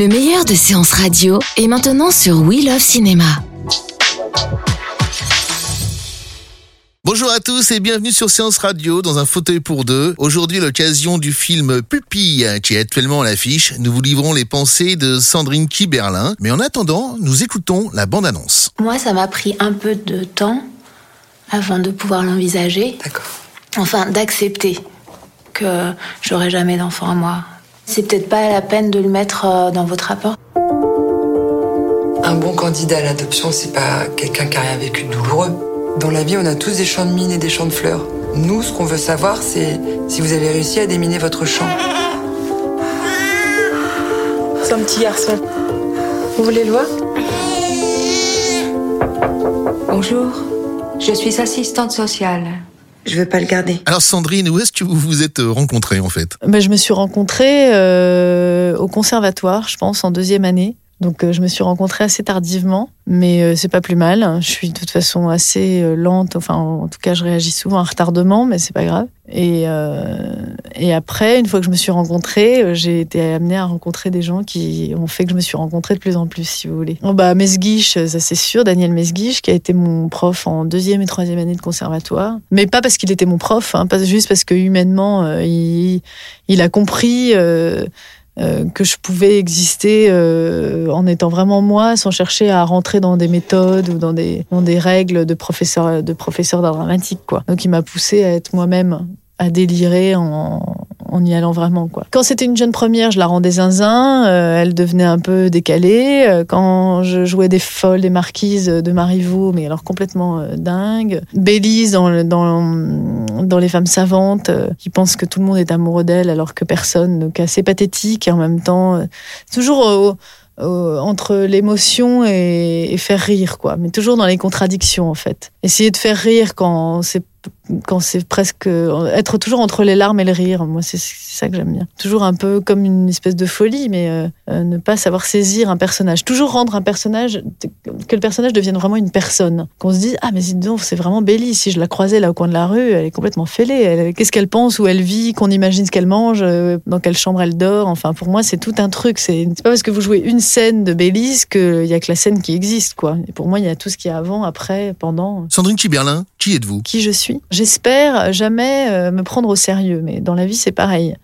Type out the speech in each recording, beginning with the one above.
Le meilleur de séances radio est maintenant sur We Love Cinéma. Bonjour à tous et bienvenue sur Séance Radio dans un fauteuil pour deux. Aujourd'hui, l'occasion du film Pupille qui est actuellement à l'affiche. Nous vous livrons les pensées de Sandrine Kiberlin. Mais en attendant, nous écoutons la bande-annonce. Moi, ça m'a pris un peu de temps avant de pouvoir l'envisager. D'accord. Enfin, d'accepter que j'aurai jamais d'enfant à moi. C'est peut-être pas la peine de le mettre euh, dans votre rapport. Un bon candidat à l'adoption, c'est pas quelqu'un qui a rien vécu de douloureux. Dans la vie, on a tous des champs de mines et des champs de fleurs. Nous, ce qu'on veut savoir, c'est si vous avez réussi à déminer votre champ. C'est un petit garçon. Vous voulez le voir? Bonjour, je suis assistante sociale. Je veux pas le garder. Alors Sandrine, où est-ce que vous vous êtes rencontrés en fait? Ben, je me suis rencontrée euh, au conservatoire, je pense, en deuxième année. Donc euh, je me suis rencontrée assez tardivement, mais euh, c'est pas plus mal. Je suis de toute façon assez euh, lente, enfin en tout cas je réagis souvent à retardement, mais c'est pas grave. Et, euh, et après, une fois que je me suis rencontrée, euh, j'ai été amenée à rencontrer des gens qui ont fait que je me suis rencontrée de plus en plus, si vous voulez. Bon, bah Mesguich, ça c'est sûr, Daniel Mesguich, qui a été mon prof en deuxième et troisième année de conservatoire, mais pas parce qu'il était mon prof, hein, pas juste parce que humainement euh, il, il a compris. Euh, que je pouvais exister euh, en étant vraiment moi, sans chercher à rentrer dans des méthodes ou dans des, dans des règles de professeur de professeur d'art dramatique. Quoi. Donc il m'a poussé à être moi-même, à délirer en, en y allant vraiment. Quoi. Quand c'était une jeune première, je la rendais zinzin, euh, elle devenait un peu décalée. Euh, Quand je jouais des folles, des marquises de Marivaux, mais alors complètement euh, dingue. Bélise dans, dans, dans Les femmes savantes, euh, qui pensent que tout le monde est amoureux d'elle alors que personne, donc assez pathétique et en même temps, euh, toujours entre l'émotion et, et faire rire, quoi. Mais toujours dans les contradictions, en fait. Essayer de faire rire quand c'est quand c'est presque être toujours entre les larmes et le rire. Moi, c'est ça que j'aime bien. Toujours un peu comme une espèce de folie, mais euh, euh, ne pas savoir saisir un personnage. Toujours rendre un personnage que le personnage devienne vraiment une personne. Qu'on se dise ah mais dis donc c'est vraiment Bélie. Si je la croisais là au coin de la rue, elle est complètement fêlée. Qu'est-ce qu'elle pense, où elle vit, qu'on imagine ce qu'elle mange, euh, dans quelle chambre elle dort. Enfin pour moi c'est tout un truc. C'est pas parce que vous jouez une scène de Bélise qu'il y a que la scène qui existe quoi. Et pour moi il y a tout ce qui est avant, après, pendant Sandrine Kiberlin, qui êtes-vous? Qui je suis? J'espère jamais euh, me prendre au sérieux, mais dans la vie c'est pareil.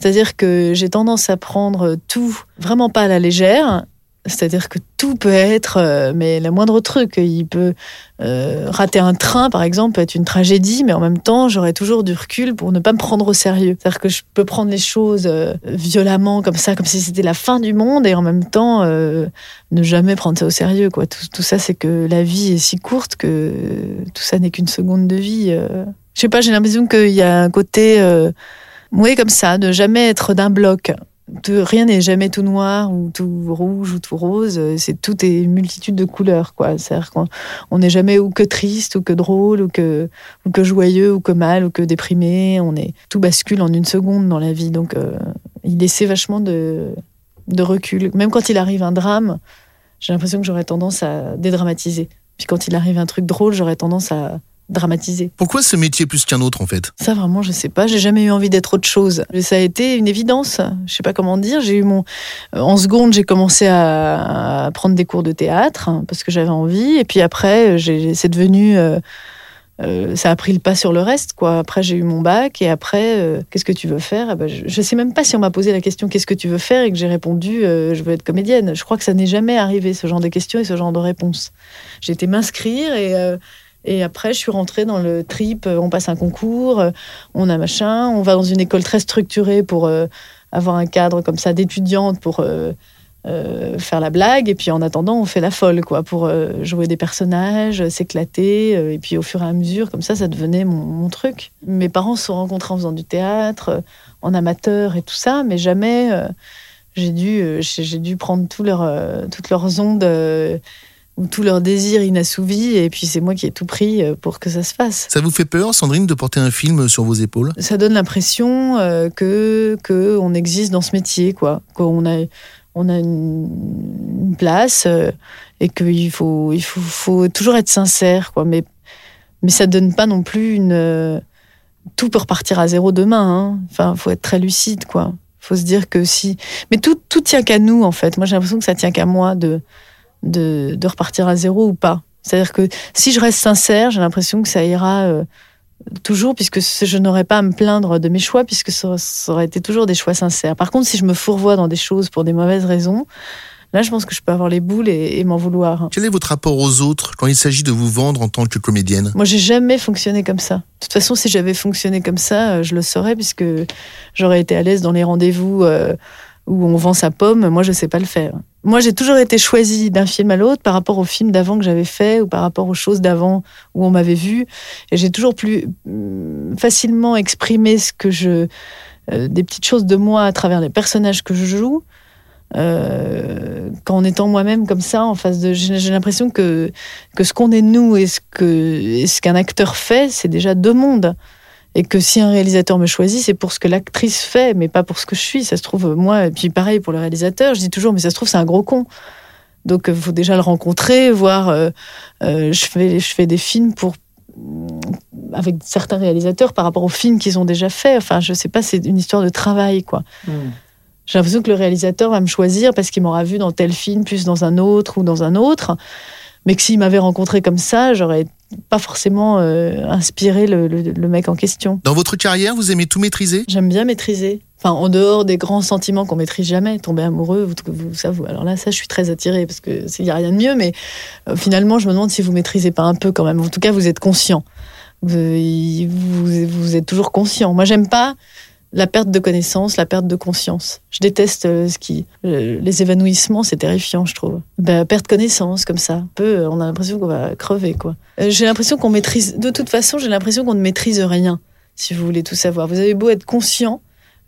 C'est-à-dire que j'ai tendance à prendre tout vraiment pas à la légère. C'est-à-dire que tout peut être, euh, mais le moindre truc, il peut euh, rater un train, par exemple, peut être une tragédie, mais en même temps, j'aurai toujours du recul pour ne pas me prendre au sérieux. C'est-à-dire que je peux prendre les choses euh, violemment, comme ça, comme si c'était la fin du monde, et en même temps, euh, ne jamais prendre ça au sérieux. Quoi. Tout, tout ça, c'est que la vie est si courte que tout ça n'est qu'une seconde de vie. euh. Je sais pas, j'ai l'impression qu'il y a un côté, euh, oui, comme ça, de jamais être d'un bloc. Rien n'est jamais tout noir ou tout rouge ou tout rose. euh, C'est tout est une multitude de couleurs, quoi. C'est-à-dire qu'on on n'est jamais ou que triste ou que drôle ou que ou que joyeux ou que mal ou que déprimé. On est tout bascule en une seconde dans la vie. Donc, euh, il essaie vachement de de recul. Même quand il arrive un drame, j'ai l'impression que j'aurais tendance à dédramatiser. Puis quand il arrive un truc drôle, j'aurais tendance à dramatiser. Pourquoi ce métier plus qu'un autre en fait? Ça vraiment, je sais pas. J'ai jamais eu envie d'être autre chose. Ça a été une évidence. Je sais pas comment dire. J'ai eu mon euh, en seconde, j'ai commencé à, prendre des cours de théâtre hein, parce que j'avais envie. Et puis après, c'est devenu euh, euh, ça a pris le pas sur le reste, quoi. Après, j'ai eu mon bac, et après, euh, qu'est-ce que tu veux faire? Eh ben, je, je sais même pas si on m'a posé la question qu'est-ce que tu veux faire? Et que j'ai répondu euh, je veux être comédienne. Je crois que ça n'est jamais arrivé ce genre de questions et ce genre de réponses. J'ai été m'inscrire et et après, je suis rentrée dans le trip. euh, On passe un concours, euh, on a machin, on va dans une école très structurée pour euh, avoir un cadre comme ça d'étudiante pour faire la blague, et puis en attendant, on fait la folle, quoi, pour jouer des personnages, s'éclater, et puis au fur et à mesure, comme ça, ça devenait mon, truc. Mes parents se sont rencontrés en faisant du théâtre, en amateur et tout ça, mais jamais j'ai dû, j'ai dû prendre tout leur, toutes leurs ondes ou tous leurs désirs inassouvis, et puis c'est moi qui ai tout pris euh, pour que ça se fasse. Ça vous fait peur, Sandrine, de porter un film sur vos épaules? Ça donne l'impression euh, que, que on existe dans ce métier, quoi, qu'on a on a une, une place euh, et qu'il faut, il faut, faut toujours être sincère, quoi. Mais, mais ça donne pas non plus une. euh, tout peut repartir à zéro demain. Hein. Enfin, faut être très lucide, quoi. Faut se dire que si. Mais tout, tout tient qu'à nous, en fait. Moi, j'ai l'impression que ça tient qu'à moi de, de, de repartir à zéro ou pas. C'est-à-dire que si je reste sincère, j'ai l'impression que ça ira euh, toujours, puisque je n'aurais pas à me plaindre de mes choix, puisque ça, ça aurait été toujours des choix sincères. Par contre, si je me fourvoie dans des choses pour des mauvaises raisons, là, je pense que je peux avoir les boules et, et m'en vouloir. Quel est votre rapport aux autres quand il s'agit de vous vendre en tant que comédienne? Moi, j'ai jamais fonctionné comme ça. De toute façon, si j'avais fonctionné comme ça, euh, je le saurais, puisque j'aurais été à l'aise dans les rendez-vous euh, où on vend sa pomme. Moi, je sais pas le faire. Moi, j'ai toujours été choisie d'un film à l'autre par rapport au film d'avant que j'avais fait ou par rapport aux choses d'avant où on m'avait vu. Et j'ai toujours plus hum, facilement exprimé ce que je, euh, des petites choses de moi à travers les personnages que je joue. euh, qu'en étant moi-même comme ça en face de j'ai j'ai l'impression que que ce qu'on est nous et ce que et ce qu'un acteur fait c'est déjà deux mondes et que si un réalisateur me choisit c'est pour ce que l'actrice fait mais pas pour ce que je suis. Ça se trouve moi et puis pareil pour le réalisateur je dis toujours mais ça se trouve c'est un gros con. Donc il faut déjà le rencontrer voir euh, euh, je fais je fais des films pour avec certains réalisateurs par rapport aux films qu'ils ont déjà fait enfin je sais pas c'est une histoire de travail quoi. J'ai l'impression que le réalisateur va me choisir parce qu'il m'aura vu dans tel film, plus dans un autre ou dans un autre. Mais que s'il m'avait rencontré comme ça, j'aurais pas forcément euh, inspiré le, le- le mec en question. Dans votre carrière, vous aimez tout maîtriser? J'aime bien maîtriser. Enfin, en dehors des grands sentiments qu'on maîtrise jamais, tomber amoureux, vous, vous, ça, vous- alors là, ça, je suis très attirée parce que il y a rien de mieux. Mais euh, finalement, je me demande si vous maîtrisez pas un peu quand même. En tout cas, vous êtes conscient. Vous, vous, vous êtes toujours conscient. Moi, j'aime pas la perte de connaissance, la perte de conscience. Je déteste euh, ce qui, euh, les évanouissements, c'est terrifiant, je trouve. Ben, perte connaissance comme ça, peu, euh, on a l'impression qu'on va crever, quoi. J'ai l'impression qu'on maîtrise. De toute façon, j'ai l'impression qu'on ne maîtrise rien. Si vous voulez tout savoir, vous avez beau être conscient,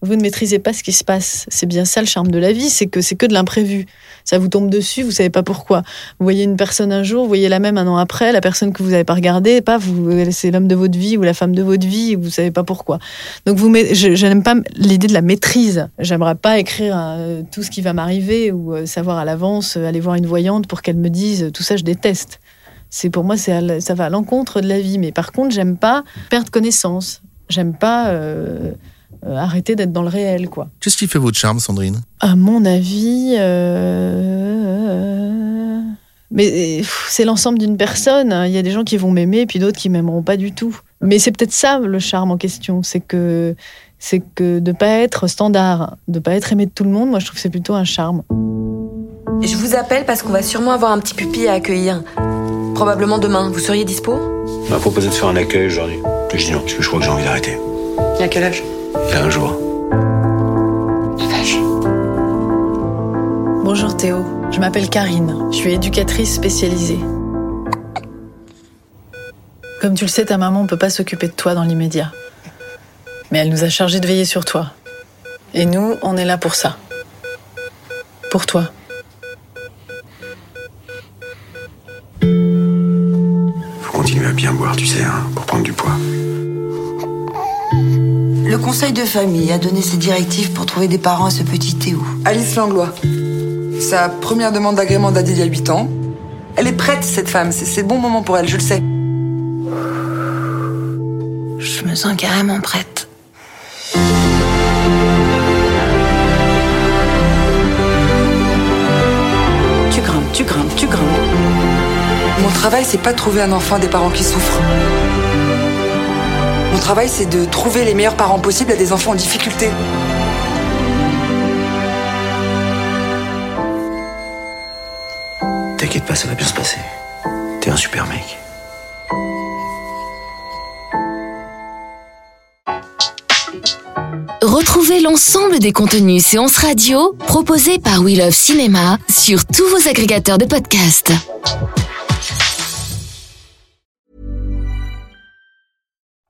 vous ne maîtrisez pas ce qui se passe. C'est bien ça le charme de la vie, c'est que c'est que de l'imprévu. Ça vous tombe dessus, vous savez pas pourquoi. Vous voyez une personne un jour, vous voyez la même un an après, la personne que vous n'avez pas regardée, pas vous, c'est l'homme de votre vie ou la femme de votre vie, vous savez pas pourquoi. Donc vous, je, n'aime pas l'idée de la maîtrise. J'aimerais pas écrire euh, tout ce qui va m'arriver ou euh, savoir à l'avance, euh, aller voir une voyante pour qu'elle me dise euh, tout ça, je déteste. C'est pour moi, ça va à l'encontre de la vie. Mais par contre, j'aime pas perdre connaissance. J'aime pas euh, euh, arrêter d'être dans le réel, quoi. Qu'est-ce qui fait votre charme, Sandrine? À mon avis, euh, mais c'est l'ensemble d'une personne. Il y a des gens qui vont m'aimer, puis d'autres qui m'aimeront pas du tout. Mais c'est peut-être ça le charme en question, c'est que c'est que de pas être standard, de pas être aimé de tout le monde. Moi, je trouve que c'est plutôt un charme. Je vous appelle parce qu'on va sûrement avoir un petit pupille à accueillir. Probablement demain. Vous seriez dispo? On m'a proposé de faire un accueil aujourd'hui. Je dis non, parce que je crois que j'ai envie d'arrêter. Il a quel âge? Il y a un jour. Bonjour Théo, je m'appelle Karine, je suis éducatrice spécialisée. Comme tu le sais, ta maman ne peut pas s'occuper de toi dans l'immédiat. Mais elle nous a chargés de veiller sur toi. Et nous, on est là pour ça. Pour toi. Faut continuer à bien boire, tu sais, hein, pour prendre du poids. Le conseil de famille a donné ses directives pour trouver des parents à ce petit Théo. Alice Langlois. Sa première demande d'agrément date d'il y a 8 ans. Elle est prête, cette femme. C'est c'est le bon moment pour elle, je le sais. Je me sens carrément prête. Tu grimpes, tu grimpes, tu grimpes. Mon travail, c'est pas de trouver un enfant des parents qui souffrent. Mon travail, c'est de trouver les meilleurs parents possibles à des enfants en difficulté. T'inquiète pas, ça va bien se passer. T'es un super mec. Retrouvez l'ensemble des contenus séances radio proposés par We Love Cinéma sur tous vos agrégateurs de podcasts.